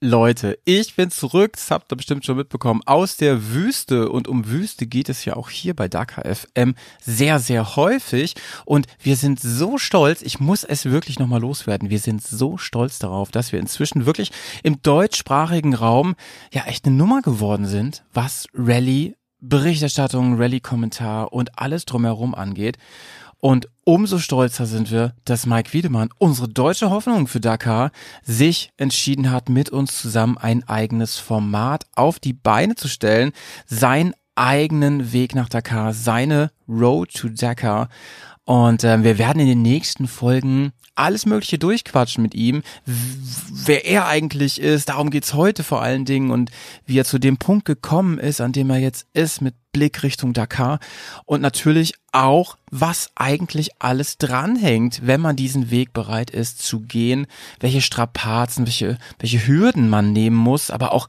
Leute, ich bin zurück, das habt ihr bestimmt schon mitbekommen, aus der Wüste und um Wüste geht es ja auch hier bei Dakar FM sehr, sehr häufig. Und wir sind so stolz, ich muss es wirklich nochmal loswerden, wir sind so stolz darauf, dass wir inzwischen wirklich im deutschsprachigen Raum ja echt eine Nummer geworden sind, was Rallye Berichterstattung, Rallye-Kommentar und alles drumherum angeht. Und umso stolzer sind wir, dass Mike Wiedemann, unsere deutsche Hoffnung für Dakar, sich entschieden hat, mit uns zusammen ein eigenes Format auf die Beine zu stellen, seinen eigenen Weg nach Dakar, seine Road to Dakar. Und äh, wir werden in den nächsten Folgen alles Mögliche durchquatschen mit ihm, wer er eigentlich ist. Darum geht's heute vor allen Dingen und wie er zu dem Punkt gekommen ist, an dem er jetzt ist, mit Blick Richtung Dakar. Und natürlich auch, was eigentlich alles dranhängt, wenn man diesen Weg bereit ist zu gehen, welche Strapazen, welche, welche Hürden man nehmen muss, aber auch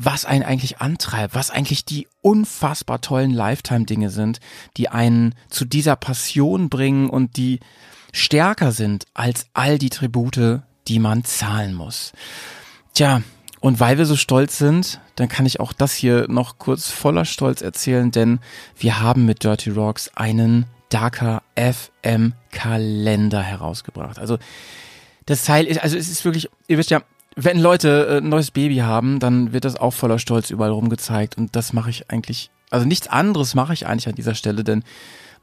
was einen eigentlich antreibt, was eigentlich die unfassbar tollen Lifetime-Dinge sind, die einen zu dieser Passion bringen und die stärker sind als all die Tribute, die man zahlen muss. Tja, und weil wir so stolz sind, dann kann ich auch das hier noch kurz voller Stolz erzählen, denn wir haben mit Dirty Rocks einen Darker FM Kalender herausgebracht. Also das Teil ist, also es ist wirklich, ihr wisst ja, wenn Leute äh, ein neues Baby haben, dann wird das auch voller Stolz überall rumgezeigt und das mache ich eigentlich, also nichts anderes mache ich eigentlich an dieser Stelle, denn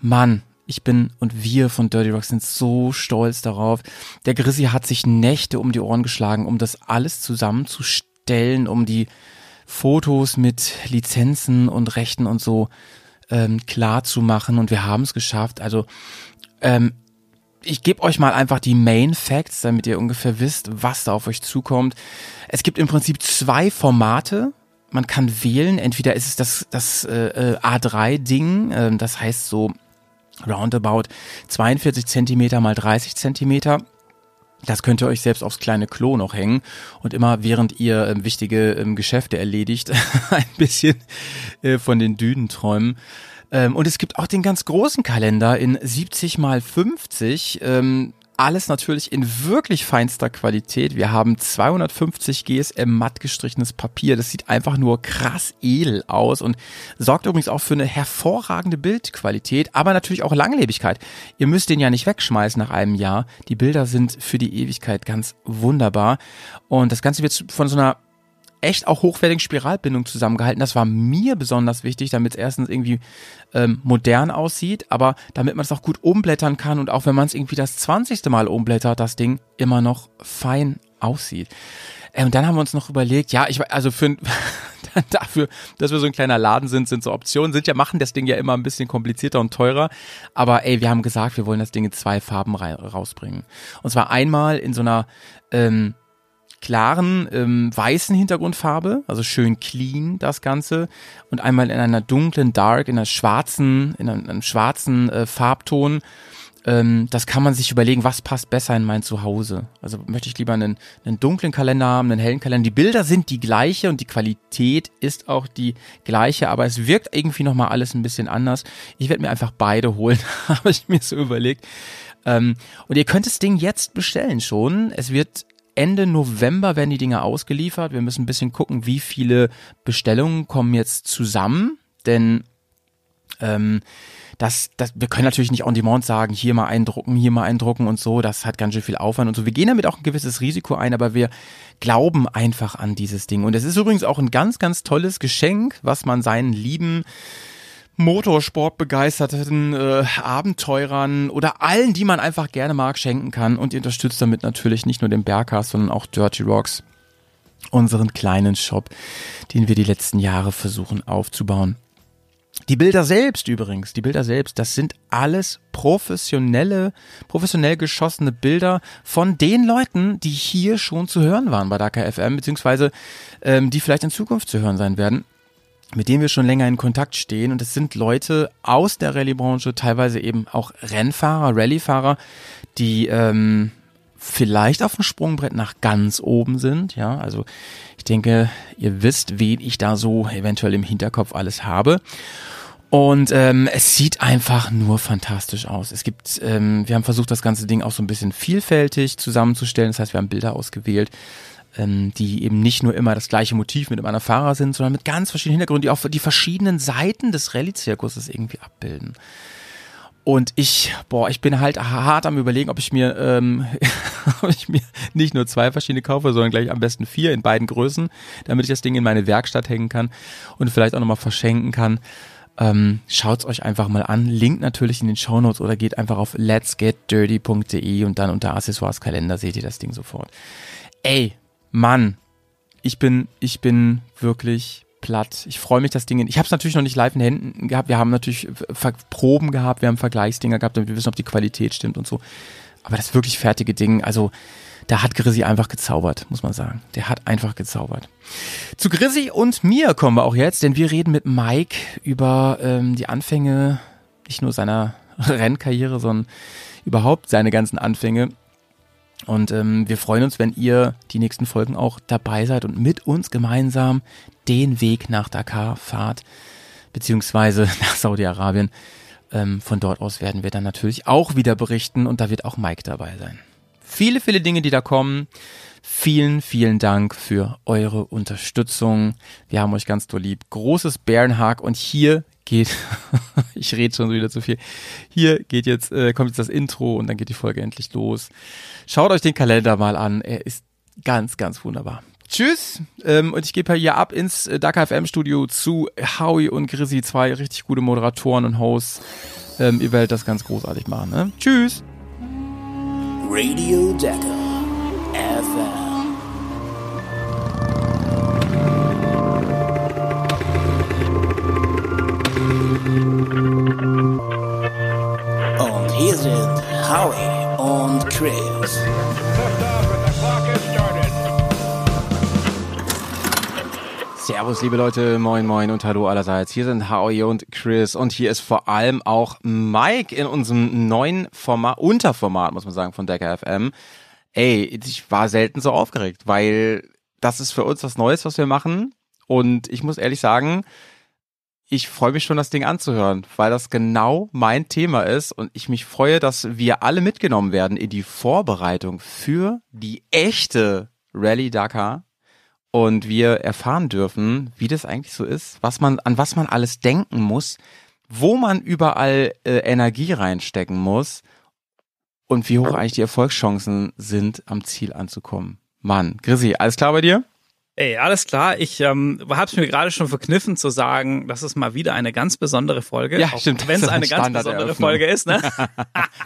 Mann, ich bin und wir von Dirty Rock sind so stolz darauf. Der Grissi hat sich Nächte um die Ohren geschlagen, um das alles zusammenzustellen, um die Fotos mit Lizenzen und Rechten und so ähm, klar zu machen und wir haben es geschafft. Also ähm, ich gebe euch mal einfach die Main Facts, damit ihr ungefähr wisst, was da auf euch zukommt. Es gibt im Prinzip zwei Formate. Man kann wählen, entweder ist es das, das äh, A3-Ding, äh, das heißt so roundabout 42 Zentimeter mal 30 Zentimeter. Das könnt ihr euch selbst aufs kleine Klo noch hängen und immer während ihr ähm, wichtige ähm, Geschäfte erledigt, ein bisschen äh, von den Dünen träumen. Ähm, und es gibt auch den ganz großen Kalender in 70 mal 50. Ähm, alles natürlich in wirklich feinster Qualität. Wir haben 250 GSM matt gestrichenes Papier. Das sieht einfach nur krass edel aus und sorgt übrigens auch für eine hervorragende Bildqualität, aber natürlich auch Langlebigkeit. Ihr müsst den ja nicht wegschmeißen nach einem Jahr. Die Bilder sind für die Ewigkeit ganz wunderbar. Und das Ganze wird von so einer echt auch hochwertigen Spiralbindung zusammengehalten. Das war mir besonders wichtig, damit es erstens irgendwie ähm, modern aussieht, aber damit man es auch gut umblättern kann und auch wenn man es irgendwie das zwanzigste Mal umblättert, das Ding immer noch fein aussieht. Äh, und dann haben wir uns noch überlegt, ja, ich also für dafür, dass wir so ein kleiner Laden sind, sind so Optionen, sind ja, machen das Ding ja immer ein bisschen komplizierter und teurer. Aber ey, wir haben gesagt, wir wollen das Ding in zwei Farben rausbringen. Und zwar einmal in so einer ähm, klaren ähm, weißen Hintergrundfarbe, also schön clean das Ganze und einmal in einer dunklen Dark, in einer schwarzen, in einem, einem schwarzen äh, Farbton. Ähm, das kann man sich überlegen, was passt besser in mein Zuhause. Also möchte ich lieber einen, einen dunklen Kalender haben, einen hellen Kalender. Die Bilder sind die gleiche und die Qualität ist auch die gleiche, aber es wirkt irgendwie nochmal alles ein bisschen anders. Ich werde mir einfach beide holen, habe ich mir so überlegt. Ähm, und ihr könnt das Ding jetzt bestellen schon. Es wird Ende November werden die Dinge ausgeliefert. Wir müssen ein bisschen gucken, wie viele Bestellungen kommen jetzt zusammen, denn ähm, das, das, wir können natürlich nicht on demand sagen, hier mal eindrucken, hier mal eindrucken und so. Das hat ganz schön viel Aufwand und so. Wir gehen damit auch ein gewisses Risiko ein, aber wir glauben einfach an dieses Ding. Und es ist übrigens auch ein ganz, ganz tolles Geschenk, was man seinen lieben Motorsportbegeisterten äh, Abenteurern oder allen, die man einfach gerne mag, schenken kann. Und ihr unterstützt damit natürlich nicht nur den Bergcast, sondern auch Dirty Rocks, unseren kleinen Shop, den wir die letzten Jahre versuchen aufzubauen. Die Bilder selbst übrigens, die Bilder selbst, das sind alles professionelle, professionell geschossene Bilder von den Leuten, die hier schon zu hören waren bei Dakar FM, beziehungsweise ähm, die vielleicht in Zukunft zu hören sein werden mit denen wir schon länger in Kontakt stehen. Und es sind Leute aus der Rallye-Branche, teilweise eben auch Rennfahrer, Rallyefahrer, die ähm, vielleicht auf dem Sprungbrett nach ganz oben sind. Ja, also ich denke, ihr wisst, wen ich da so eventuell im Hinterkopf alles habe. Und ähm, es sieht einfach nur fantastisch aus. Es gibt, ähm, wir haben versucht, das ganze Ding auch so ein bisschen vielfältig zusammenzustellen. Das heißt, wir haben Bilder ausgewählt ähm, die eben nicht nur immer das gleiche Motiv mit einem Fahrer sind, sondern mit ganz verschiedenen Hintergründen, die auch die verschiedenen Seiten des Rallye-Zirkuses irgendwie abbilden. Und ich, boah, ich bin halt hart am überlegen, ob ich mir, ähm, ob ich mir nicht nur zwei verschiedene kaufe, sondern gleich am besten vier in beiden Größen, damit ich das Ding in meine Werkstatt hängen kann und vielleicht auch nochmal verschenken kann. Ähm, schaut's euch einfach mal an. Link natürlich in den Show Notes oder geht einfach auf letsgetdirty.de und dann unter Accessoires Kalender seht ihr das Ding sofort. Ey, Mann, ich bin, ich bin wirklich platt. Ich freue mich, das Ding. In, ich habe es natürlich noch nicht live in Händen gehabt. Wir haben natürlich Proben gehabt, wir haben Vergleichsdinger gehabt, damit wir wissen, ob die Qualität stimmt und so. Aber das wirklich fertige Ding, also da hat Grissi einfach gezaubert, muss man sagen. Der hat einfach gezaubert. Zu Grissi und mir kommen wir auch jetzt, denn wir reden mit Mike über ähm, die Anfänge nicht nur seiner Rennkarriere, sondern überhaupt seine ganzen Anfänge. Und ähm, wir freuen uns, wenn ihr die nächsten Folgen auch dabei seid und mit uns gemeinsam den Weg nach Dakar fahrt, beziehungsweise nach Saudi-Arabien. Ähm, von dort aus werden wir dann natürlich auch wieder berichten und da wird auch Mike dabei sein. Viele, viele Dinge, die da kommen. Vielen, vielen Dank für eure Unterstützung. Wir haben euch ganz doll lieb. Großes Bärenhack und hier geht, ich rede schon wieder zu viel. Hier geht jetzt, äh, kommt jetzt das Intro und dann geht die Folge endlich los. Schaut euch den Kalender mal an. Er ist ganz, ganz wunderbar. Tschüss. Ähm, und ich gebe hier ab ins äh, Dakar FM Studio zu Howie und Grizzy, zwei richtig gute Moderatoren und Hosts. Ähm, ihr werdet das ganz großartig machen. Ne? Tschüss. Radio Dakar Howie und Chris. Servus, liebe Leute, moin, moin und hallo allerseits. Hier sind Howie und Chris und hier ist vor allem auch Mike in unserem neuen Format, Unterformat, muss man sagen, von Decker FM. Ey, ich war selten so aufgeregt, weil das ist für uns was Neues, was wir machen. Und ich muss ehrlich sagen, ich freue mich schon, das Ding anzuhören, weil das genau mein Thema ist und ich mich freue, dass wir alle mitgenommen werden in die Vorbereitung für die echte Rallye Dakar und wir erfahren dürfen, wie das eigentlich so ist, was man, an was man alles denken muss, wo man überall äh, Energie reinstecken muss und wie hoch eigentlich die Erfolgschancen sind, am Ziel anzukommen. Mann, Grissi, alles klar bei dir? Ey, alles klar. Ich ähm, habe es mir gerade schon verkniffen zu sagen, das ist mal wieder eine ganz besondere Folge. Ja, stimmt. Wenn es eine ganz besondere Folge ist, ne?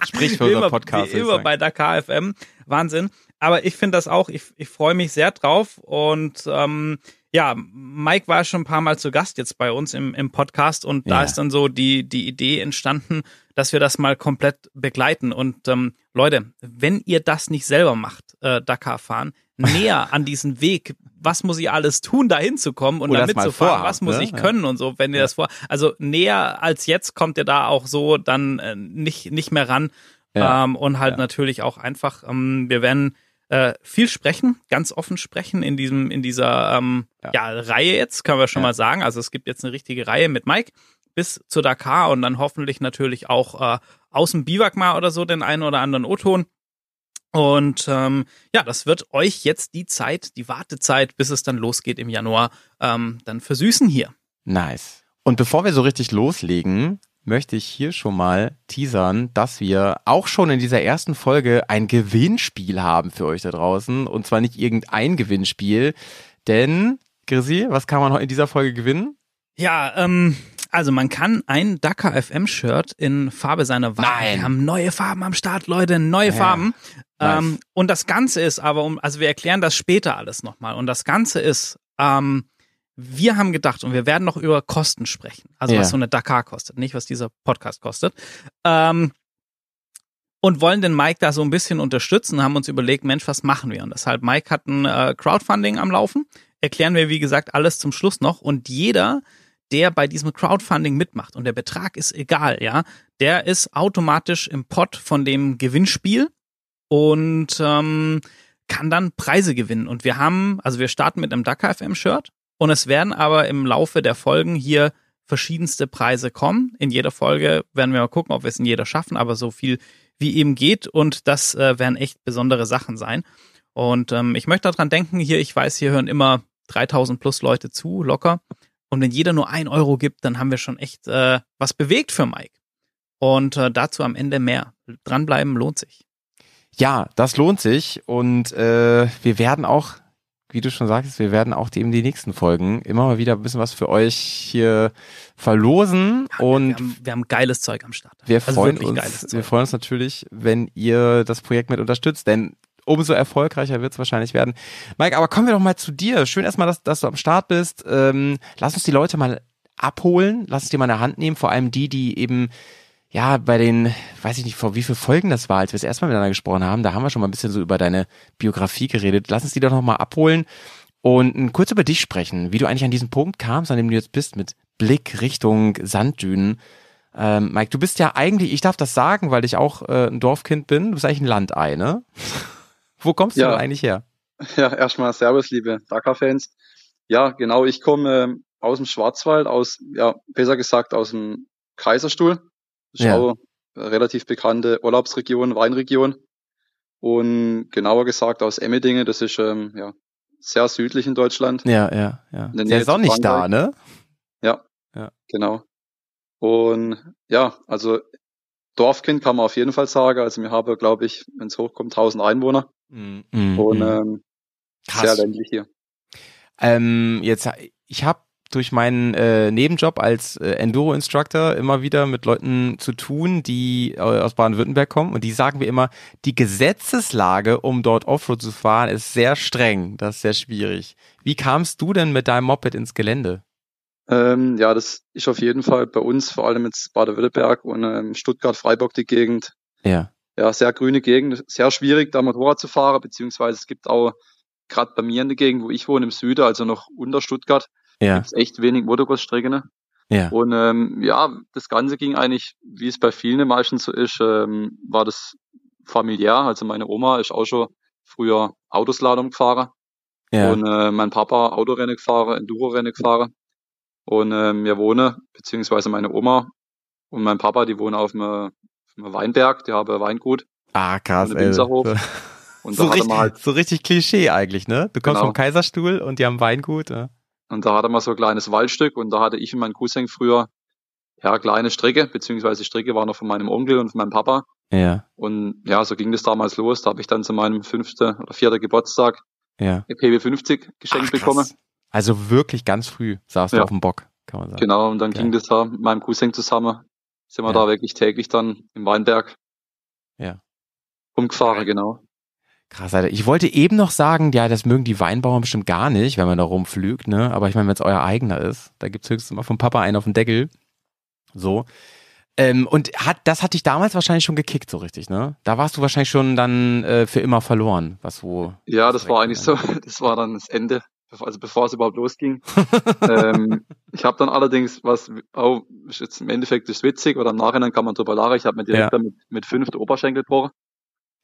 Sprich für unser Podcast. Wie immer bei Dakar FM. Wahnsinn aber ich finde das auch, ich, ich freue mich sehr drauf und ähm, ja, Mike war schon ein paar Mal zu Gast jetzt bei uns im, im Podcast und ja. da ist dann so die, die Idee entstanden, dass wir das mal komplett begleiten. Und ähm, Leute, wenn ihr das nicht selber macht, äh, Dakar fahren, näher an diesen Weg, was muss ich alles tun, da hinzukommen und da mitzufahren, was muss ne? ich können und so, wenn ihr ja. das vor, also näher als jetzt kommt ihr da auch so dann äh, nicht, nicht mehr ran. Ja. Ähm, und halt natürlich auch einfach, ähm, wir werden äh, viel sprechen, ganz offen sprechen in diesem, in dieser ähm, ja. ja Reihe jetzt, können wir schon ja. mal sagen. Also es gibt jetzt eine richtige Reihe mit Mike bis zur Dakar und dann hoffentlich natürlich auch äh, aus dem Biwak mal oder so den einen oder anderen O-Ton. Und ähm, ja, das wird euch jetzt die Zeit, die Wartezeit, bis es dann losgeht im Januar, ähm, dann versüßen hier. Nice. Und bevor wir so richtig loslegen, möchte ich hier schon mal teasern, dass wir auch schon in dieser ersten Folge ein Gewinnspiel haben für euch da draußen. Und zwar nicht irgendein Gewinnspiel, denn, Grisi, was kann man heute in dieser Folge gewinnen? Ja, ähm, also man kann ein Dakar FM Shirt in Farbe seiner Wahl. Nein. Wir haben neue Farben am Start, Leute, neue ja. Farben. Nice. Ähm, und das Ganze ist aber um, also wir erklären das später alles nochmal. Und das Ganze ist, ähm, wir haben gedacht, und wir werden noch über Kosten sprechen, also ja. was so eine Dakar kostet, nicht was dieser Podcast kostet. Ähm, und wollen den Mike da so ein bisschen unterstützen, haben uns überlegt, Mensch, was machen wir? Und deshalb, Mike hat ein äh, Crowdfunding am Laufen. Erklären wir, wie gesagt, alles zum Schluss noch. Und jeder, der bei diesem Crowdfunding mitmacht, und der Betrag ist egal, ja, der ist automatisch im Pot von dem Gewinnspiel und ähm, kann dann Preise gewinnen. Und wir haben, also wir starten mit einem Dakar FM Shirt und es werden aber im Laufe der Folgen hier verschiedenste Preise kommen. In jeder Folge werden wir mal gucken, ob wir es in jeder schaffen, aber so viel wie eben geht. Und das äh, werden echt besondere Sachen sein. Und ähm, ich möchte daran denken, hier, ich weiß, hier hören immer 3000 plus Leute zu, locker. Und wenn jeder nur ein Euro gibt, dann haben wir schon echt äh, was bewegt für Mike. Und äh, dazu am Ende mehr. Dranbleiben lohnt sich. Ja, das lohnt sich. Und äh, wir werden auch, wie du schon sagst, wir werden auch eben die nächsten Folgen immer mal wieder ein bisschen was für euch hier verlosen. Ja, und wir haben, wir haben, geiles Zeug am Start. Wir also freuen uns, wir freuen uns natürlich, wenn ihr das Projekt mit unterstützt, denn umso erfolgreicher wird es wahrscheinlich werden. Mike, aber kommen wir doch mal zu dir. Schön erstmal, dass, dass du am Start bist. Ähm, lass uns die Leute mal abholen, lass uns dir mal eine Hand nehmen, vor allem die, die eben ja, bei den, weiß ich nicht, vor wie viel Folgen das war, als wir das erstmal miteinander gesprochen haben, da haben wir schon mal ein bisschen so über deine Biografie geredet. Lass uns die doch nochmal abholen und kurz über dich sprechen, wie du eigentlich an diesen Punkt kamst, an dem du jetzt bist, mit Blick Richtung Sanddünen. Ähm, Mike, du bist ja eigentlich, ich darf das sagen, weil ich auch äh, ein Dorfkind bin, du bist eigentlich ein Landei, ne? Wo kommst ja. du eigentlich her? Ja, erstmal Servus, liebe Dakar-Fans. Ja, genau, ich komme äh, aus dem Schwarzwald, aus, ja, besser gesagt aus dem Kaiserstuhl. Das ist ja. eine relativ bekannte Urlaubsregion, Weinregion. Und genauer gesagt aus Emmendingen, das ist ähm, ja, sehr südlich in Deutschland. Ja, ja, ja. Sehr sonnig da, ne? Ja, ja, genau. Und ja, also Dorfkind kann man auf jeden Fall sagen. Also wir haben, glaube ich, wenn es hochkommt, 1000 Einwohner. Mhm. Und mhm. ähm, sehr ländlich hier. Ähm, jetzt, ich habe durch meinen äh, Nebenjob als äh, Enduro-Instructor immer wieder mit Leuten zu tun, die äh, aus Baden-Württemberg kommen und die sagen mir immer, die Gesetzeslage, um dort Offroad zu fahren, ist sehr streng, das ist sehr schwierig. Wie kamst du denn mit deinem Moped ins Gelände? Ähm, ja, das ist auf jeden Fall bei uns, vor allem jetzt Baden-Württemberg und ähm, Stuttgart, Freiburg die Gegend. Ja. Ja, sehr grüne Gegend, sehr schwierig, da Motorrad zu fahren, beziehungsweise es gibt auch gerade bei mir in der Gegend, wo ich wohne, im Süden, also noch unter Stuttgart, ja. gibt's echt wenig Motocross-Strecken. Ne? Ja. Und ähm, ja, das Ganze ging eigentlich, wie es bei vielen meistens so ist, ähm, war das familiär. Also meine Oma ist auch schon früher Autoslalom gefahren. Ja. Und äh, mein Papa Autorennen gefahren, Enduro-Rennen gefahren. Und ähm, wir wohnen, beziehungsweise meine Oma und mein Papa, die wohnen auf einem, einem Weinberg, die haben ein Weingut. Ah, krass, ey. Und so, richtig, halt, so richtig Klischee eigentlich, ne? Du kommst genau. vom Kaiserstuhl und die haben Weingut. Ja. Und da hatte man so ein kleines Waldstück und da hatte ich und mein Cousin früher ja kleine Strecke, beziehungsweise Strecke war noch von meinem Onkel und von meinem Papa. Ja. Und ja, so ging das damals los. Da habe ich dann zu meinem fünften oder vierten Geburtstag ja. PB50 geschenkt Ach, bekommen. Also wirklich ganz früh saß ja. du auf dem Bock, kann man sagen. Genau, und dann Geil. ging das da mit meinem Cousin zusammen. Sind wir ja. da wirklich täglich dann im Weinberg. Ja. Umgefahren, genau. Krass, Alter. Ich wollte eben noch sagen, ja, das mögen die Weinbauern bestimmt gar nicht, wenn man da rumflügt, ne? Aber ich meine, wenn es euer eigener ist, da gibt's höchstens mal vom Papa einen auf den Deckel. So. Ähm, und hat, das hat dich damals wahrscheinlich schon gekickt, so richtig, ne? Da warst du wahrscheinlich schon dann äh, für immer verloren, was wo. Ja, das war eigentlich so, das war dann das Ende, also bevor es überhaupt losging. ähm, ich habe dann allerdings, was auch ist jetzt im Endeffekt ist witzig, oder im Nachhinein kann man drüber lachen, ich habe mir direkt ja. mit, mit fünf Oberschenkel gebrochen.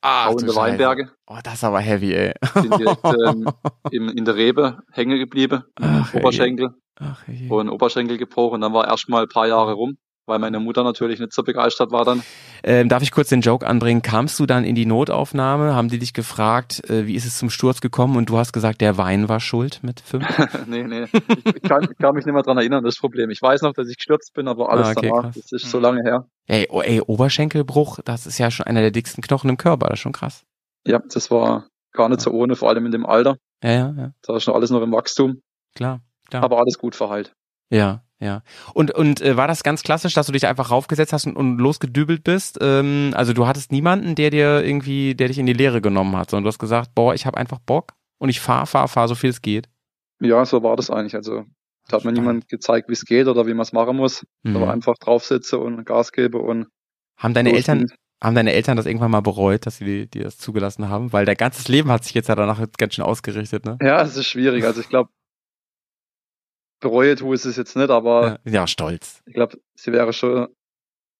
Ah, in der Weinberge. Oh, das ist aber heavy, ey. Bin direkt ähm, in, in der Rebe hängen geblieben, Ach, Oberschenkel. Ach. Und Oberschenkel gebrochen. Und dann war erstmal ein paar Jahre rum weil meine Mutter natürlich nicht so begeistert war dann. Ähm, darf ich kurz den Joke anbringen? Kamst du dann in die Notaufnahme? Haben die dich gefragt, äh, wie ist es zum Sturz gekommen? Und du hast gesagt, der Wein war schuld mit fünf? nee, nee. Ich, kann, kann, mich nicht mehr dran erinnern, das Problem. Ich weiß noch, dass ich gestürzt bin, aber alles ah, okay, danach, krass. das ist so lange her. Ey, oh, ey, Oberschenkelbruch, das ist ja schon einer der dicksten Knochen im Körper, das ist schon krass. Ja, das war gar nicht so ohne, vor allem in dem Alter. Ja, ja, ja. Da ist schon alles noch im Wachstum. Klar, klar. Aber alles gut verheilt. Ja, ja. Und, und äh, war das ganz klassisch, dass du dich einfach raufgesetzt hast und, und losgedübelt bist? Ähm, also du hattest niemanden, der dir irgendwie, der dich in die Lehre genommen hat, sondern du hast gesagt, boah, ich habe einfach Bock und ich fahr, fahr, fahr, so viel es geht. Ja, so war das eigentlich. Also da hat mir niemand gezeigt, wie es geht oder wie man es machen muss. Mhm. Aber einfach draufsitze und Gas gebe und haben deine Eltern, haben deine Eltern das irgendwann mal bereut, dass sie dir das zugelassen haben? Weil dein ganzes Leben hat sich jetzt ja danach ganz schön ausgerichtet, ne? Ja, es ist schwierig. Also ich glaube, bereue tue es jetzt nicht, aber. Ja, ja stolz. Ich glaube, sie wäre schon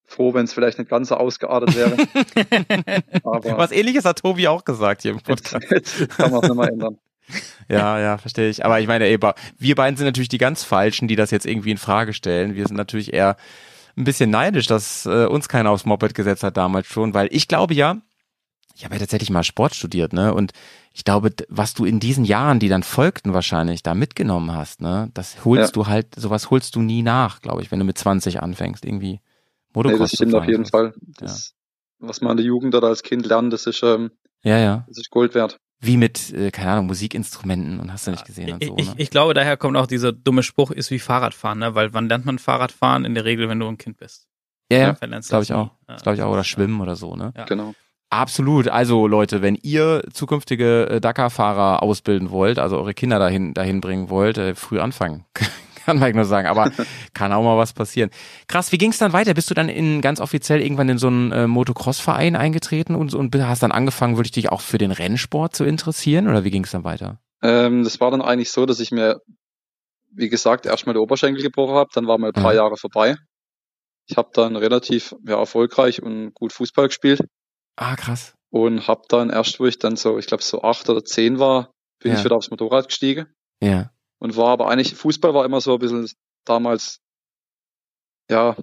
froh, wenn es vielleicht nicht ganz so ausgeartet wäre. Was ähnliches hat Tobi auch gesagt hier im Podcast. Jetzt, jetzt kann man es nicht mehr ändern. Ja, ja, verstehe ich. Aber ich meine, ey, wir beiden sind natürlich die ganz Falschen, die das jetzt irgendwie in Frage stellen. Wir sind natürlich eher ein bisschen neidisch, dass äh, uns keiner aufs Moped gesetzt hat damals schon, weil ich glaube ja, ich habe ja tatsächlich mal Sport studiert, ne? Und ich glaube, was du in diesen Jahren, die dann folgten wahrscheinlich, da mitgenommen hast, ne? Das holst ja. du halt, sowas holst du nie nach, glaube ich, wenn du mit 20 anfängst, irgendwie Motocross nee, das stimmt auf jeden Fall. Das, ja. Was man in der Jugend oder als Kind lernt, das ist, ähm, ja, ja. das ist Gold wert. Wie mit, äh, keine Ahnung, Musikinstrumenten und hast du nicht gesehen und so. Ich, ne? ich glaube, daher kommt auch dieser dumme Spruch, ist wie Fahrradfahren, ne? Weil wann lernt man Fahrradfahren? In der Regel, wenn du ein Kind bist. Ja, ja glaube ich auch. Ja. Glaube ich auch. Oder Schwimmen oder so, ne? Ja. Genau. Absolut. Also Leute, wenn ihr zukünftige äh, Dakar-Fahrer ausbilden wollt, also eure Kinder dahin, dahin bringen wollt, äh, früh anfangen. kann man nur sagen, aber kann auch mal was passieren. Krass, wie ging es dann weiter? Bist du dann in ganz offiziell irgendwann in so einen äh, Motocross-Verein eingetreten und, und hast dann angefangen, wirklich dich auch für den Rennsport zu interessieren oder wie ging es dann weiter? Ähm, das war dann eigentlich so, dass ich mir, wie gesagt, erstmal der Oberschenkel gebrochen habe, dann war mal ein paar mhm. Jahre vorbei. Ich habe dann relativ ja, erfolgreich und gut Fußball gespielt. Ah, krass. Und habe dann erst, wo ich dann so, ich glaube so acht oder zehn war, bin ja. ich wieder aufs Motorrad gestiegen. Ja. Und war aber eigentlich, Fußball war immer so ein bisschen damals, ja,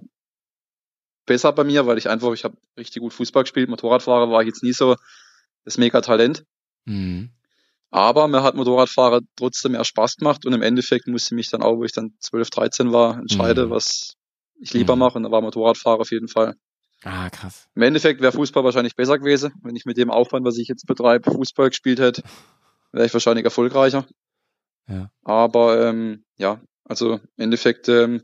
besser bei mir, weil ich einfach, ich habe richtig gut Fußball gespielt. Motorradfahrer war ich jetzt nie so das Mega-Talent. Mhm. Aber mir hat Motorradfahrer trotzdem mehr Spaß gemacht und im Endeffekt musste ich mich dann auch, wo ich dann 12, 13 war, entscheiden, mhm. was ich lieber mhm. mache. Und da war Motorradfahrer auf jeden Fall. Ah, krass. Im Endeffekt wäre Fußball wahrscheinlich besser gewesen, wenn ich mit dem Aufwand, was ich jetzt betreibe, Fußball gespielt hätte, wäre ich wahrscheinlich erfolgreicher. Ja. Aber ähm, ja, also im Endeffekt ähm,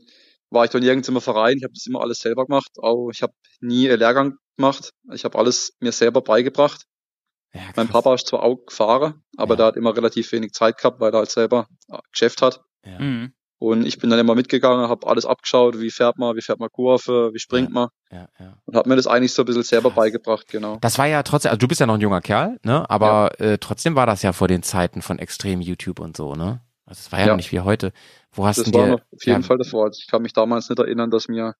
war ich dann nirgends im Verein. Ich habe das immer alles selber gemacht. Auch ich habe nie einen Lehrgang gemacht. Ich habe alles mir selber beigebracht. Ja, mein Papa ist zwar auch gefahren, aber ja. der hat immer relativ wenig Zeit gehabt, weil er halt selber äh, Geschäft hat. Ja. Mhm. Und ich bin dann immer mitgegangen, habe alles abgeschaut, wie fährt man, wie fährt man Kurve, wie springt ja, man. Ja, ja. Und habe mir das eigentlich so ein bisschen selber beigebracht, genau. Das war ja trotzdem, also du bist ja noch ein junger Kerl, ne? Aber äh, trotzdem war das ja vor den Zeiten von extrem YouTube und so, ne? Also es war ja, ja. nicht wie heute. Wo hast das du dir? Noch auf jeden Fall davor. Also ich kann mich damals nicht erinnern, dass mir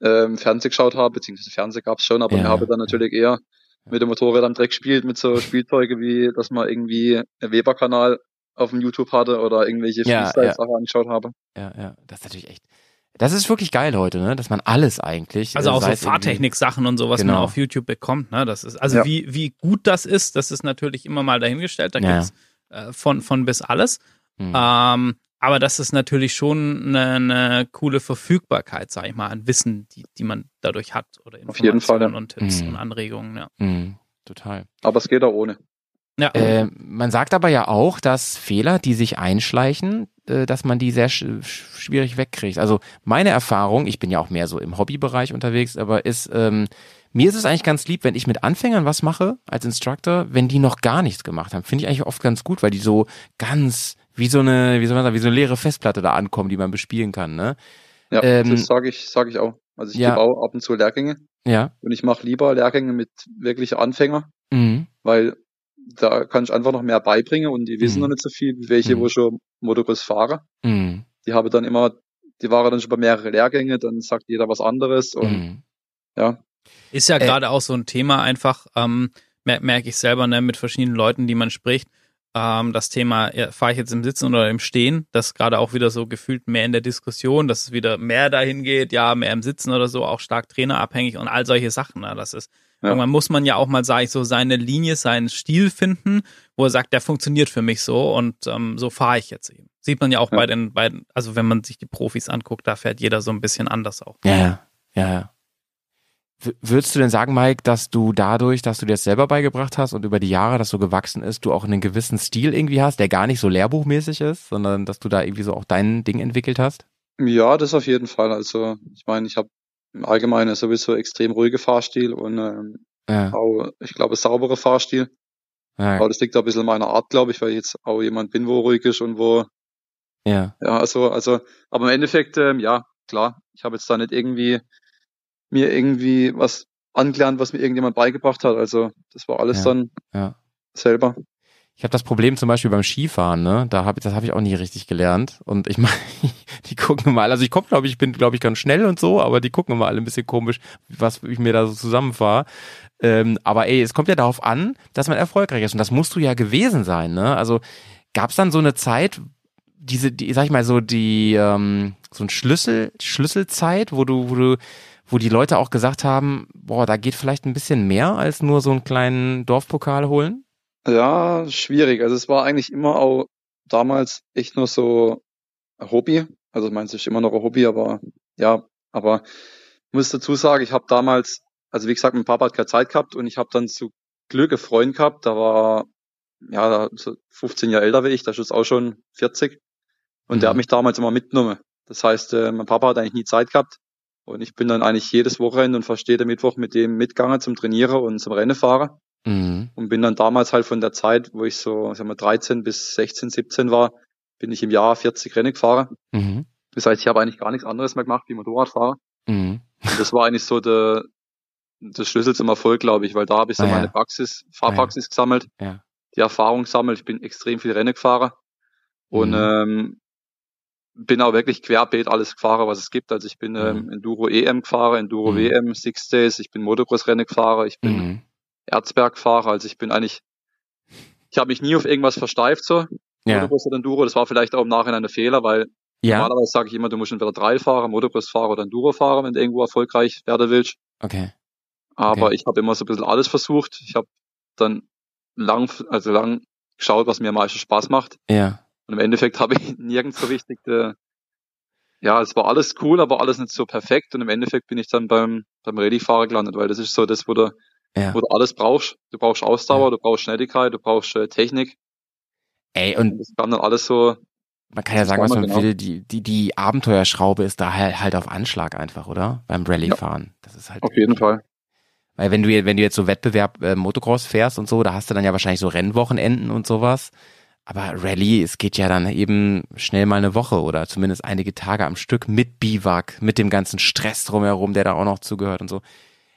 ähm, Fernseh geschaut habe, beziehungsweise Fernseh gab's schon, aber wir haben dann natürlich eher mit dem Motorrad am Dreck gespielt, mit so Spielzeuge wie, dass man irgendwie Weber-Kanal auf dem YouTube hatte oder irgendwelche ja, Freestyle-Sachen ja. angeschaut habe. Ja, ja, das ist natürlich echt. Das ist wirklich geil heute, ne? Dass man alles eigentlich. Also äh, auch so Fahrtechnik-Sachen und so, was genau. man auf YouTube bekommt, ne? Das ist, also ja. wie, wie gut das ist, das ist natürlich immer mal dahingestellt. Da ja. gibt's äh, von, von bis alles. Mhm. Ähm, aber das ist natürlich schon eine, eine, coole Verfügbarkeit, sag ich mal, an Wissen, die, die man dadurch hat oder Informationen Fall, ja. und Tipps mhm. und Anregungen, ja. Mhm. Total. Aber es geht auch ohne. Ja. Äh, man sagt aber ja auch, dass Fehler, die sich einschleichen, äh, dass man die sehr sch schwierig wegkriegt. Also meine Erfahrung, ich bin ja auch mehr so im Hobbybereich unterwegs, aber ist, ähm, mir ist es eigentlich ganz lieb, wenn ich mit Anfängern was mache als Instructor, wenn die noch gar nichts gemacht haben. Finde ich eigentlich oft ganz gut, weil die so ganz wie so eine, wie soll man sagen, wie so eine leere Festplatte da ankommen, die man bespielen kann, ne? Ja, ähm, das sage ich, sage ich auch. Also ich ja. gebe auch ab und zu Lehrgänge. Ja. Und ich mache lieber Lehrgänge mit wirklich Anfänger, mhm. weil da kann ich einfach noch mehr beibringen und die wissen mhm. noch nicht so viel, wie welche, mhm. wo schon Motocross fahren. Mhm. Die habe dann immer, die waren dann schon bei mehrere Lehrgänge, dann sagt jeder was anderes und mhm. ja. Ist ja äh, gerade auch so ein Thema einfach, ähm, merke ich selber, ne, mit verschiedenen Leuten, die man spricht. Ähm, das Thema, ja, fahre ich jetzt im Sitzen oder im Stehen, das gerade auch wieder so gefühlt mehr in der Diskussion, dass es wieder mehr dahin geht, ja, mehr im Sitzen oder so, auch stark trainerabhängig und all solche Sachen. Ne? Das ist ja. Irgendwann muss man ja auch mal, sage ich so, seine Linie, seinen Stil finden, wo er sagt, der funktioniert für mich so und ähm, so fahre ich jetzt eben. Sieht man ja auch ja. bei den beiden, also wenn man sich die Profis anguckt, da fährt jeder so ein bisschen anders auch. Ja, ja, ja. Würdest du denn sagen, Mike, dass du dadurch, dass du dir das selber beigebracht hast und über die Jahre, dass so gewachsen ist, du auch einen gewissen Stil irgendwie hast, der gar nicht so lehrbuchmäßig ist, sondern dass du da irgendwie so auch dein Ding entwickelt hast? Ja, das auf jeden Fall. Also ich meine, ich habe im Allgemeinen sowieso extrem ruhige Fahrstil und ähm, ja. auch, ich glaube, saubere Fahrstil. Ja. Aber das liegt auch ein bisschen in meiner Art, glaube ich, weil ich jetzt auch jemand bin, wo ruhig ist und wo ja. Ja, also, also, aber im Endeffekt, ähm, ja, klar, ich habe jetzt da nicht irgendwie mir irgendwie was angelernt, was mir irgendjemand beigebracht hat. Also das war alles ja. dann ja. selber. Ich habe das Problem zum Beispiel beim Skifahren, ne? Da habe das habe ich auch nie richtig gelernt. Und ich meine, die gucken mal, also ich komme, glaube ich, bin, glaube ich, ganz schnell und so, aber die gucken immer alle ein bisschen komisch, was ich mir da so zusammenfahre. Ähm, aber ey, es kommt ja darauf an, dass man erfolgreich ist. Und das musst du ja gewesen sein, ne? Also gab es dann so eine Zeit, diese, die, sag ich mal, so die, ähm, so ein Schlüssel, Schlüsselzeit, wo du, wo du wo die Leute auch gesagt haben, boah, da geht vielleicht ein bisschen mehr als nur so einen kleinen Dorfpokal holen? Ja, schwierig. Also es war eigentlich immer auch damals echt nur so ein Hobby. Also meinst du, ist immer noch ein Hobby, aber ja, aber ich muss dazu sagen, ich habe damals, also wie gesagt, mein Papa hat keine Zeit gehabt und ich habe dann zu Glück einen Freund gehabt, da war ja so 15 Jahre älter wie ich, da ist auch schon 40 und mhm. der hat mhm. mich damals immer mitgenommen. Das heißt, äh, mein Papa hat eigentlich nie Zeit gehabt und ich bin dann eigentlich jedes Wochenende und verstehe den Mittwoch mit dem mitgegangen zum Trainieren und zum Rennen fahren. Mhm. Und bin dann damals halt von der Zeit, wo ich so, ich sag mal, 13 bis 16, 17 war, bin ich im Jahr 40 Rennen gefahren. Mhm. Das heißt, ich habe eigentlich gar nichts anderes mehr gemacht wie Motorradfahrer. Mhm. Und das war eigentlich so der, der Schlüssel zum Erfolg, glaube ich, weil da habe ich so ah, meine Praxis, Fahrpraxis ah, ja. gesammelt, ja. die Erfahrung gesammelt. Ich bin extrem viel Rennen gefahren und mhm. ähm, bin auch wirklich querbeet alles gefahren, was es gibt. Also ich bin mhm. ähm, Enduro EM gefahren, Enduro mhm. WM, Six Days, ich bin Motocross-Rennen gefahren, ich bin mhm. Erzberg-Fahrer. Also ich bin eigentlich, ich habe mich nie auf irgendwas versteift so. Ja. Motocross oder Enduro, das war vielleicht auch im Nachhinein ein Fehler, weil ja. normalerweise sage ich immer, du musst entweder Trail-Fahrer, Motocross-Fahrer oder Enduro-Fahrer, wenn du irgendwo erfolgreich werden willst. Okay. Aber okay. ich habe immer so ein bisschen alles versucht. Ich habe dann lang, also lang geschaut, was mir am meisten Spaß macht. Ja. Und im Endeffekt habe ich nirgends so richtig, äh, ja, es war alles cool, aber alles nicht so perfekt. Und im Endeffekt bin ich dann beim, beim Rallye-Fahrer gelandet, weil das ist so das, wo du, ja. wo du alles brauchst. Du brauchst Ausdauer, ja. du brauchst Schnelligkeit, du brauchst äh, Technik. Ey, und, und das kam dann alles so. Man kann ja sagen, was man genau. will, die, die, die Abenteuerschraube ist da halt, halt auf Anschlag einfach, oder? Beim Rallye-Fahren. Ja, das ist halt. Auf jeden Fall. Weil wenn du, wenn du jetzt so Wettbewerb äh, Motocross fährst und so, da hast du dann ja wahrscheinlich so Rennwochenenden und sowas. Aber Rallye, es geht ja dann eben schnell mal eine Woche oder zumindest einige Tage am Stück mit Biwak, mit dem ganzen Stress drumherum, der da auch noch zugehört und so.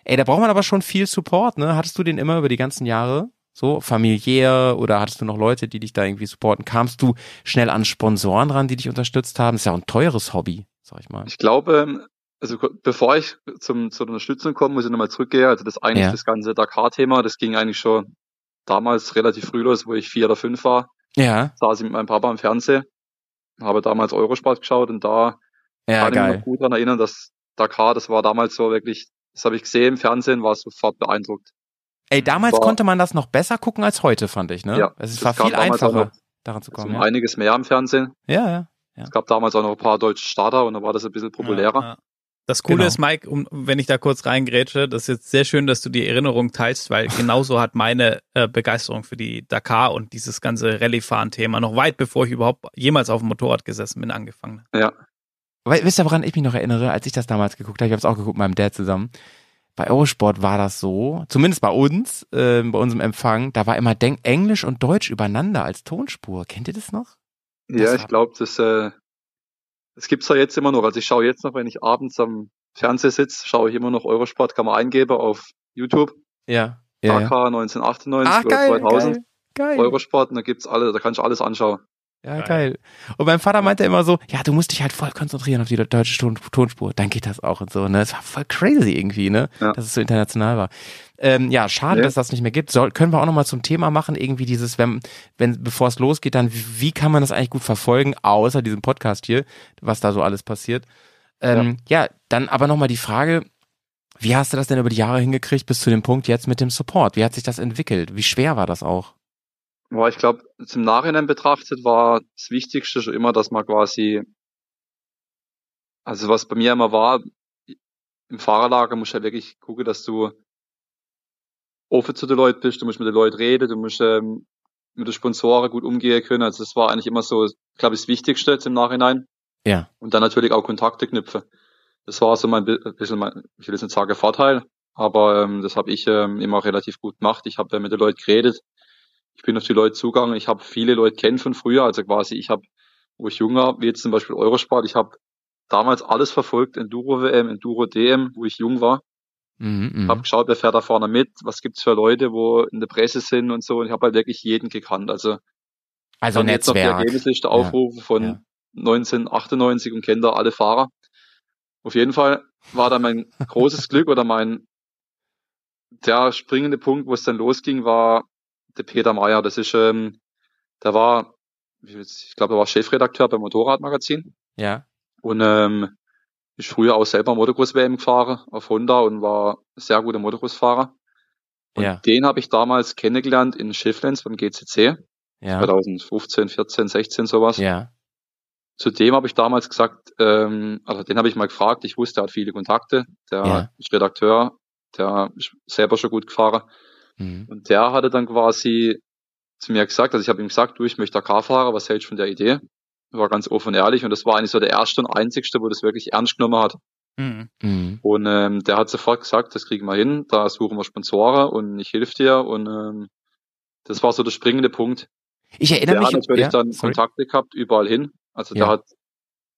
Ey, da braucht man aber schon viel Support, ne? Hattest du den immer über die ganzen Jahre? So, familiär oder hattest du noch Leute, die dich da irgendwie supporten? Kamst du schnell an Sponsoren ran, die dich unterstützt haben? ist ja auch ein teures Hobby, sag ich mal. Ich glaube, also bevor ich zum, zur Unterstützung komme, muss ich nochmal zurückgehen. Also das eigentlich ja. das ganze Dakar-Thema, das ging eigentlich schon damals relativ früh los, wo ich vier oder fünf war. Ja. Saß ich mit meinem Papa im Fernsehen, habe damals Eurosport geschaut und da ja, kann geil. ich mich gut daran erinnern, dass Dakar, das war damals so wirklich, das habe ich gesehen im Fernsehen, war sofort beeindruckt. Ey, damals war, konnte man das noch besser gucken als heute, fand ich, ne? Ja, es war viel einfacher, daran zu kommen. Ja. Einiges mehr im Fernsehen. Ja, ja, ja. Es gab damals auch noch ein paar deutsche Starter und da war das ein bisschen populärer. Ja, das Coole genau. ist, Mike, um, wenn ich da kurz reingrätsche, das ist jetzt sehr schön, dass du die Erinnerung teilst, weil genauso hat meine äh, Begeisterung für die Dakar und dieses ganze Rallye-Fahren-Thema noch weit bevor ich überhaupt jemals auf dem Motorrad gesessen bin, angefangen. Ja. Weil, wisst ihr, woran ich mich noch erinnere, als ich das damals geguckt habe? Ich habe es auch geguckt mit meinem Dad zusammen. Bei Eurosport war das so, zumindest bei uns, äh, bei unserem Empfang, da war immer Denk Englisch und Deutsch übereinander als Tonspur. Kennt ihr das noch? Das ja, ich glaube, das äh, es gibt's ja jetzt immer noch. Also ich schaue jetzt noch, wenn ich abends am Fernseher sitze, schaue ich immer noch Eurosport, kann man eingeben auf YouTube. Ja. ja, AK 1998 Ach, oder geil, 2000. Geil, geil. Eurosport, und da gibt's alle, da kannst du alles anschauen. Ja, geil. Und mein Vater meinte immer so, ja, du musst dich halt voll konzentrieren auf die deutsche Ton Tonspur, dann geht das auch und so, ne? Es war voll crazy irgendwie, ne? Ja. Dass es so international war. Ähm, ja, schade, nee. dass das nicht mehr gibt. Soll, können wir auch nochmal zum Thema machen, irgendwie dieses, wenn, wenn, bevor es losgeht, dann, wie kann man das eigentlich gut verfolgen, außer diesem Podcast hier, was da so alles passiert. Ähm, ja. ja, dann aber nochmal die Frage, wie hast du das denn über die Jahre hingekriegt bis zu dem Punkt jetzt mit dem Support? Wie hat sich das entwickelt? Wie schwer war das auch? Boah, ich glaube, zum Nachhinein betrachtet war das Wichtigste schon immer, dass man quasi, also was bei mir immer war, im Fahrerlager musst du ja wirklich gucken, dass du offen zu den Leuten bist, du musst mit den Leuten reden, du musst ähm, mit den Sponsoren gut umgehen können. Also das war eigentlich immer so, glaube ich, das Wichtigste jetzt im Nachhinein. Ja. Und dann natürlich auch Kontakte knüpfen. Das war so mein bisschen mein, ich will jetzt nicht sagen Vorteil, aber ähm, das habe ich ähm, immer relativ gut gemacht. Ich habe äh, mit den Leuten geredet. Ich bin auf die Leute zugegangen. Ich habe viele Leute kennen von früher. Also quasi, ich habe, wo ich jung war, wie jetzt zum Beispiel Eurosport, ich habe damals alles verfolgt, Enduro WM, Enduro DM, wo ich jung war. Mhm, mhm, hab geschaut, wer fährt da vorne mit, was gibt's für Leute, wo in der Presse sind und so. Und ich habe halt wirklich jeden gekannt. Also, also Netzwerk. jetzt noch die Ergebnisliste aufrufen ja, von ja. 1998 und kenne da alle Fahrer. Auf jeden Fall war da mein großes Glück oder mein der springende Punkt, wo es dann losging, war der Peter Meyer. Das ist, ähm, der war, ich glaube, er war Chefredakteur beim Motorradmagazin. Ja. Und ähm, ist früher auch selber Motocross-WM gefahren auf Honda und war sehr guter Motocross-Fahrer. Und ja. den habe ich damals kennengelernt in Schifflands beim GCC. Ja. 2015, 14, 16 sowas. Ja. Zudem habe ich damals gesagt, ähm, also den habe ich mal gefragt, ich wusste, er hat viele Kontakte, der ja. ist Redakteur, der ist selber schon gut gefahren. Mhm. Und der hatte dann quasi zu mir gesagt, also ich habe ihm gesagt, du, ich möchte Dakar-Fahrer, was hältst du von der Idee? War ganz offen und ehrlich und das war eigentlich so der erste und einzigste, wo das wirklich ernst genommen hat. Mhm. mhm. Und ähm, der hat sofort gesagt, das kriegen wir hin, da suchen wir Sponsoren und ich helfe dir und ähm, das war so der springende Punkt. Ich erinnere der mich. Der hat natürlich ja, dann sorry. Kontakte gehabt überall hin. Also ja. der hat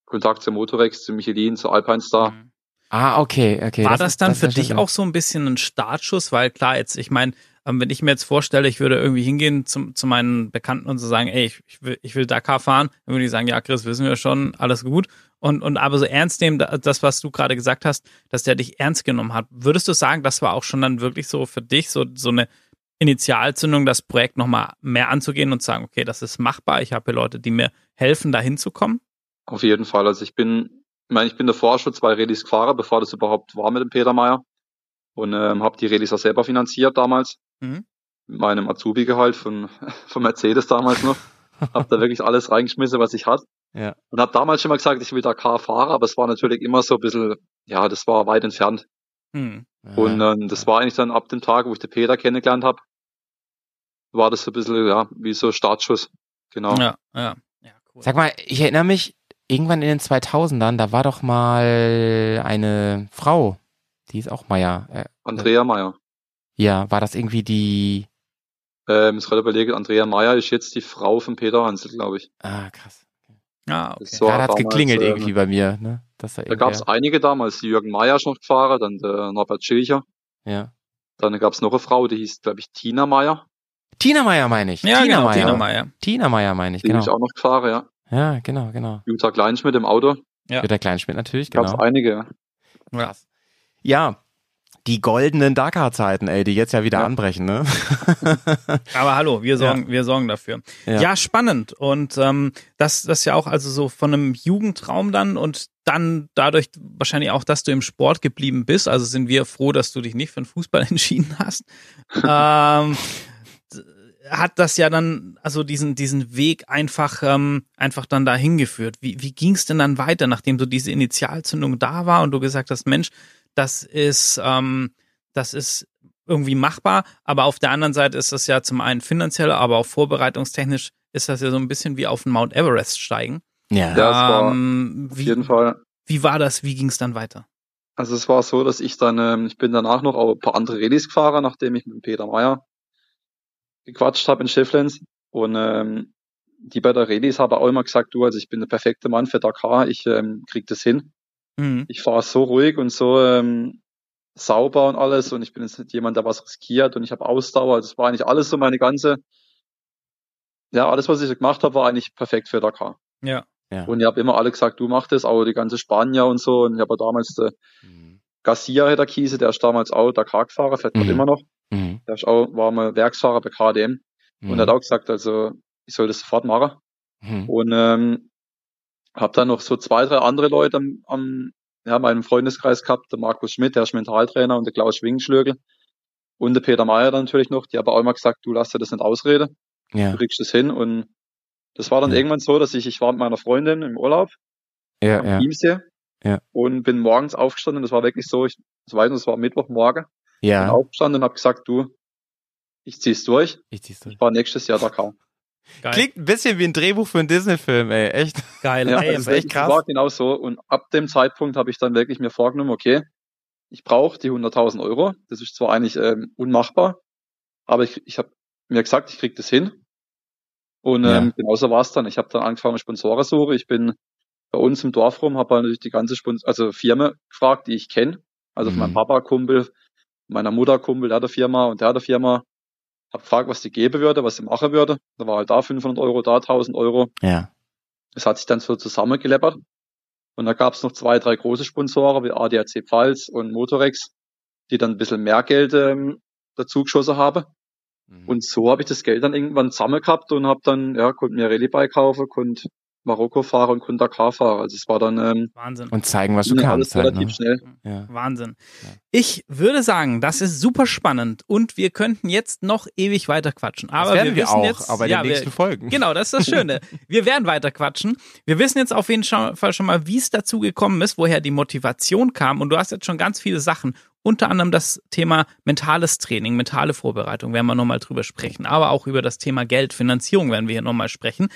Kontakt zu Motorex, zu Michelin, zu Alpine Star. Mhm. Ah, okay, okay. War das, das dann das für dich auch so ein bisschen ein Startschuss? Weil klar, jetzt, ich meine, ähm, wenn ich mir jetzt vorstelle, ich würde irgendwie hingehen zum, zu meinen Bekannten und so sagen, ey, ich, ich, will, ich will Dakar fahren, dann würde ich sagen, ja, Chris, wissen wir schon, alles gut. Und, und aber so ernst nehmen, das, was du gerade gesagt hast, dass der dich ernst genommen hat. Würdest du sagen, das war auch schon dann wirklich so für dich so, so eine Initialzündung, das Projekt nochmal mehr anzugehen und zu sagen, okay, das ist machbar, ich habe hier Leute, die mir helfen, da hinzukommen? Auf jeden Fall. Also ich bin, ich meine, ich bin davor schon zwei Rallys gefahren, bevor das überhaupt war mit dem Peter Meyer. Und ähm, habe die Rallys auch selber finanziert damals. Mhm. Mit meinem Azubi-Gehalt von, von Mercedes damals noch. hab da wirklich alles reingeschmissen, was ich hatte. Ja. Und habe damals schon mal gesagt, ich will Dakar fahren, aber es war natürlich immer so ein bisschen, ja, das war weit entfernt. Mhm. Und ähm, das war eigentlich dann ab dem Tag, wo ich den Peter kennengelernt habe, war das so ein bisschen, ja, wie so Startschuss. Genau. Ja, ja. ja cool. Sag mal, ich erinnere mich, irgendwann in den 2000ern, da war doch mal eine Frau, die ist auch Meier. Äh, Andrea Meier. Ja, war das irgendwie die? Ähm, ich gerade überlegen, Andrea Meier ist jetzt die Frau von Peter Hansel, glaube ich. Ah, krass. Ah, okay. Da hat es geklingelt ähm, irgendwie bei mir. Ne? Dass da da gab es einige damals. Jürgen Meier ist noch gefahren, dann der Norbert Schilcher. Ja. Dann gab es noch eine Frau, die hieß, glaube ich, Tina Meier. Tina Meier meine ich. Ja, Tina genau, Meier. Tina Meier. Tina Meier meine ich, die genau. Die ich auch noch gefahren, ja. Ja, genau, genau. Jutta Kleinschmidt im Auto. Ja. Jutta Kleinschmidt natürlich, genau. Gab's einige. Ja. Ja, die goldenen Dakar-Zeiten, ey, die jetzt ja wieder ja. anbrechen, ne? Aber hallo, wir sorgen, ja. wir sorgen dafür. Ja, ja spannend. Und ähm, das, das ja auch also so von einem Jugendtraum dann und dann dadurch wahrscheinlich auch, dass du im Sport geblieben bist. Also sind wir froh, dass du dich nicht für den Fußball entschieden hast. ähm, hat das ja dann, also diesen, diesen Weg einfach, ähm, einfach dann dahin geführt. Wie, wie ging es denn dann weiter, nachdem so diese Initialzündung da war und du gesagt hast, Mensch, das ist, ähm, das ist irgendwie machbar, aber auf der anderen Seite ist das ja zum einen finanziell, aber auch vorbereitungstechnisch ist das ja so ein bisschen wie auf den Mount Everest steigen. Ja, das war ähm, wie, auf jeden Fall. Wie war das? Wie ging es dann weiter? Also es war so, dass ich dann, ähm, ich bin danach noch ein paar andere Rallyes gefahren, nachdem ich mit Peter Meyer gequatscht habe in Schifflens. Und ähm, die bei der Rallyes haben auch immer gesagt, du, also ich bin der perfekte Mann für Dakar, ich ähm, krieg das hin. Mhm. Ich fahre so ruhig und so ähm, sauber und alles und ich bin jetzt nicht jemand, der was riskiert und ich habe Ausdauer. Das war eigentlich alles so meine ganze, ja, alles, was ich gemacht habe, war eigentlich perfekt für Dakar. Ja. ja. Und ich habe immer alle gesagt, du machst das, auch die ganze Spanier und so. Und ich habe damals der mhm. Garcia der Kiese, der ist damals auch Dakar-Fahrer, fährt mhm. immer noch. Mhm. Der ist auch, war mal Werksfahrer bei KDM mhm. und hat auch gesagt, also ich soll das sofort machen. Mhm. Und ähm, habe dann noch so zwei, drei andere Leute am, am ja, meinem Freundeskreis gehabt, der Markus Schmidt, der ist Mentaltrainer und der Klaus Schwingenschlögel und der Peter Meyer dann natürlich noch, die haben auch immer gesagt, du lass dir das nicht ausreden, ja. du kriegst das hin und das war dann ja. irgendwann so, dass ich, ich war mit meiner Freundin im Urlaub ja, am ja. Chiemsee ja. und bin morgens aufgestanden, das war wirklich so, ich, ich weiß nicht, das war Mittwochmorgen, ja. bin aufgestanden und habe gesagt, du, ich zieh's durch, ich zieh's durch. Ich war nächstes Jahr Dakar. Geil. Klingt ein bisschen wie ein Drehbuch für einen Disney-Film, ey. Echt. Geil, ja, ey, das ist echt krass. war genau so. Und ab dem Zeitpunkt habe ich dann wirklich mir vorgenommen, okay, ich brauche die 100.000 Euro. Das ist zwar eigentlich ähm, unmachbar, aber ich, ich habe mir gesagt, ich krieg das hin. Und ähm, ja. genauso war es dann. Ich habe dann angefangen, Sponsorensuche. Ich bin bei uns im Dorf rum, habe natürlich die ganze Spons also Firma gefragt, die ich kenne. Also mhm. von meinem Papa Kumpel, meiner Mutter Kumpel, der hat eine Firma und der hat eine Firma. Hab gefragt, was die geben würde, was sie machen würde. Da war halt da 500 Euro, da 1000 Euro. Ja. Das hat sich dann so zusammengeleppert. Und da gab es noch zwei, drei große Sponsoren wie ADAC Pfalz und Motorex, die dann ein bisschen mehr Geld ähm, dazu geschossen haben. Mhm. Und so habe ich das Geld dann irgendwann zusammen gehabt und habe dann, ja, konnte mir Rallye-Bike kaufen, konnte Marokko-Fahrer und konnte Dakar-Fahrer. Also es war dann ähm, Wahnsinn. Und zeigen, was du kannst. Halt, relativ ne? schnell. Ja. Wahnsinn. Ja. Ich würde sagen, das ist super spannend und wir könnten jetzt noch ewig weiter quatschen. Aber das werden wir, wir auch, jetzt, aber in ja, den nächsten wir, Folgen. Genau, das ist das Schöne. wir werden weiter quatschen. Wir wissen jetzt auf jeden Fall schon mal, wie es dazu gekommen ist, woher die Motivation kam. Und du hast jetzt schon ganz viele Sachen unter anderem das Thema mentales Training, mentale Vorbereitung werden wir nochmal drüber sprechen, aber auch über das Thema Geld, Finanzierung werden wir hier nochmal sprechen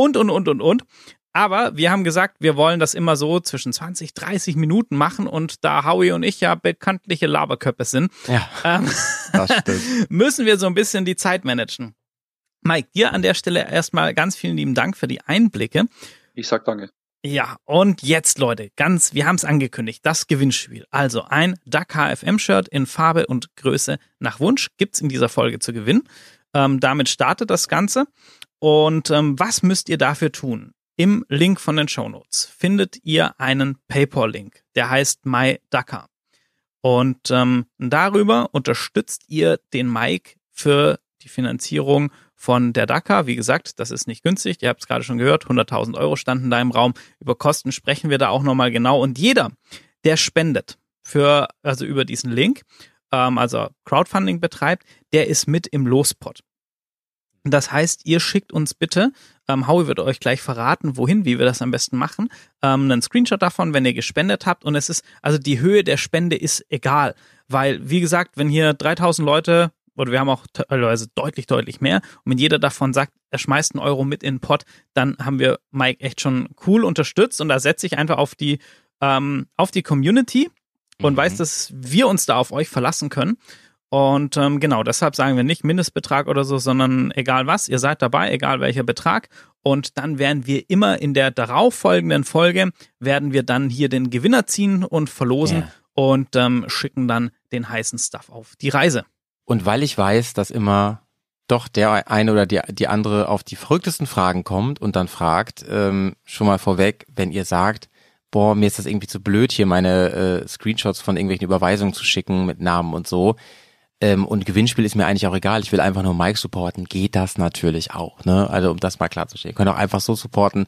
und, und, und, und, und. Aber wir haben gesagt, wir wollen das immer so zwischen 20, 30 Minuten machen und da Howie und ich ja bekanntliche Laberköpfe sind, ja, ähm, müssen wir so ein bisschen die Zeit managen. Mike, dir an der Stelle erstmal ganz vielen lieben Dank für die Einblicke. Ich sag danke. Ja, und jetzt, Leute, ganz, wir haben es angekündigt, das Gewinnspiel. Also ein Dakar FM-Shirt in Farbe und Größe nach Wunsch gibt's in dieser Folge zu gewinnen. Ähm, damit startet das Ganze. Und ähm, was müsst ihr dafür tun? Im Link von den Show Notes findet ihr einen PayPal-Link, der heißt MyDakar. Und ähm, darüber unterstützt ihr den Mike für die Finanzierung von der DACA. Wie gesagt, das ist nicht günstig. Ihr habt es gerade schon gehört. 100.000 Euro standen da im Raum. Über Kosten sprechen wir da auch nochmal genau. Und jeder, der spendet für, also über diesen Link, ähm, also Crowdfunding betreibt, der ist mit im Lospot. Das heißt, ihr schickt uns bitte, ähm, Howie wird euch gleich verraten, wohin, wie wir das am besten machen, ähm, einen Screenshot davon, wenn ihr gespendet habt. Und es ist, also die Höhe der Spende ist egal. Weil, wie gesagt, wenn hier 3000 Leute oder wir haben auch teilweise deutlich, deutlich mehr. Und wenn jeder davon sagt, er schmeißt einen Euro mit in den Pot, dann haben wir Mike echt schon cool unterstützt und da setze ich einfach auf die, ähm, auf die Community und mhm. weiß, dass wir uns da auf euch verlassen können. Und ähm, genau, deshalb sagen wir nicht Mindestbetrag oder so, sondern egal was, ihr seid dabei, egal welcher Betrag. Und dann werden wir immer in der darauffolgenden Folge, werden wir dann hier den Gewinner ziehen und verlosen yeah. und ähm, schicken dann den heißen Stuff auf die Reise. Und weil ich weiß, dass immer doch der eine oder die, die andere auf die verrücktesten Fragen kommt und dann fragt, ähm, schon mal vorweg, wenn ihr sagt, boah, mir ist das irgendwie zu blöd, hier meine äh, Screenshots von irgendwelchen Überweisungen zu schicken mit Namen und so. Ähm, und Gewinnspiel ist mir eigentlich auch egal. Ich will einfach nur Mike supporten. Geht das natürlich auch, ne? Also um das mal klarzustellen. Ihr könnt auch einfach so supporten.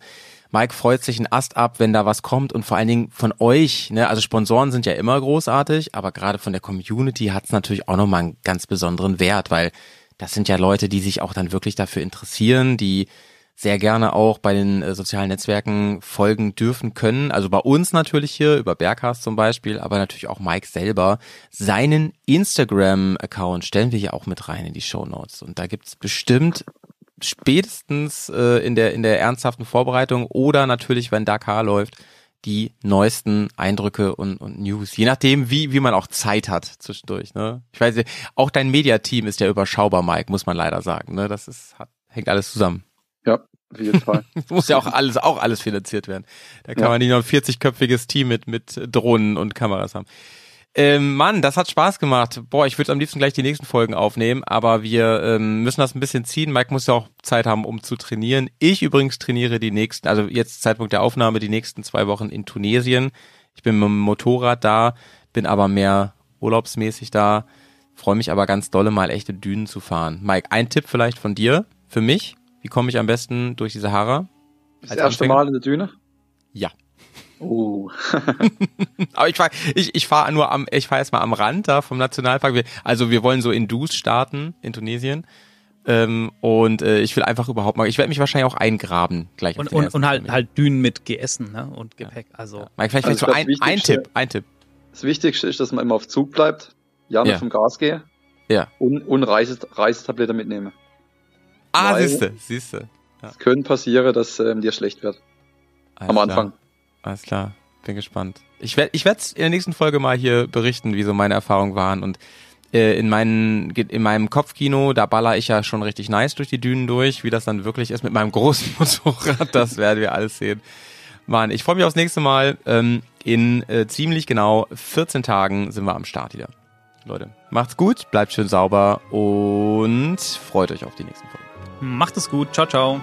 Mike freut sich ein Ast ab, wenn da was kommt und vor allen Dingen von euch, ne, also Sponsoren sind ja immer großartig, aber gerade von der Community hat es natürlich auch nochmal einen ganz besonderen Wert, weil das sind ja Leute, die sich auch dann wirklich dafür interessieren, die sehr gerne auch bei den äh, sozialen Netzwerken folgen dürfen können. Also bei uns natürlich hier über Berghast zum Beispiel, aber natürlich auch Mike selber. Seinen Instagram-Account stellen wir hier auch mit rein in die Show Notes. Und da gibt's bestimmt spätestens äh, in der in der ernsthaften Vorbereitung oder natürlich, wenn Dakar läuft, die neuesten Eindrücke und, und News. Je nachdem, wie wie man auch Zeit hat zwischendurch. Ne? Ich weiß, auch dein Mediateam ist ja überschaubar, Mike, muss man leider sagen. Ne? Das ist hat, hängt alles zusammen. Auf jeden Fall. muss ja auch alles auch alles finanziert werden. Da kann ja. man nicht noch ein 40-köpfiges Team mit mit Drohnen und Kameras haben. Ähm, Mann, das hat Spaß gemacht. Boah, ich würde am liebsten gleich die nächsten Folgen aufnehmen, aber wir ähm, müssen das ein bisschen ziehen. Mike muss ja auch Zeit haben, um zu trainieren. Ich übrigens trainiere die nächsten, also jetzt Zeitpunkt der Aufnahme, die nächsten zwei Wochen in Tunesien. Ich bin mit dem Motorrad da, bin aber mehr urlaubsmäßig da. Freue mich aber ganz dolle, mal echte Dünen zu fahren. Mike, ein Tipp vielleicht von dir für mich. Wie komme ich am besten durch die Sahara? Das erste Mal in der Düne? Ja. Oh. Aber ich fahre ich, ich fahr nur am, ich fahre erstmal am Rand da vom Nationalpark. Also wir wollen so in Dus starten, in Tunesien. Ähm, und äh, ich will einfach überhaupt mal, ich werde mich wahrscheinlich auch eingraben gleich. Und, und, und halt, halt Dünen mit Geessen ne? und Gepäck. Also, ja. Mike, vielleicht also so ein, ein Tipp, ein Tipp. Das Wichtigste ist, dass man immer auf Zug bleibt, ja nicht ja. vom Gas gehe ja. und, und Reise, Reisetablette mitnehme. Ah, siehste, siehste. Ja. Es könnte passieren, dass ähm, dir schlecht wird. Alles am Anfang. Klar. Alles klar. Bin gespannt. Ich werde ich werde in der nächsten Folge mal hier berichten, wie so meine Erfahrungen waren und äh, in, meinen, in meinem Kopfkino, da baller ich ja schon richtig nice durch die Dünen durch. Wie das dann wirklich ist mit meinem großen Motorrad, das werden wir alles sehen. Mann, ich freue mich aufs nächste Mal. Ähm, in äh, ziemlich genau 14 Tagen sind wir am Start wieder. Leute, macht's gut, bleibt schön sauber und freut euch auf die nächsten Folgen. Macht es gut. Ciao, ciao.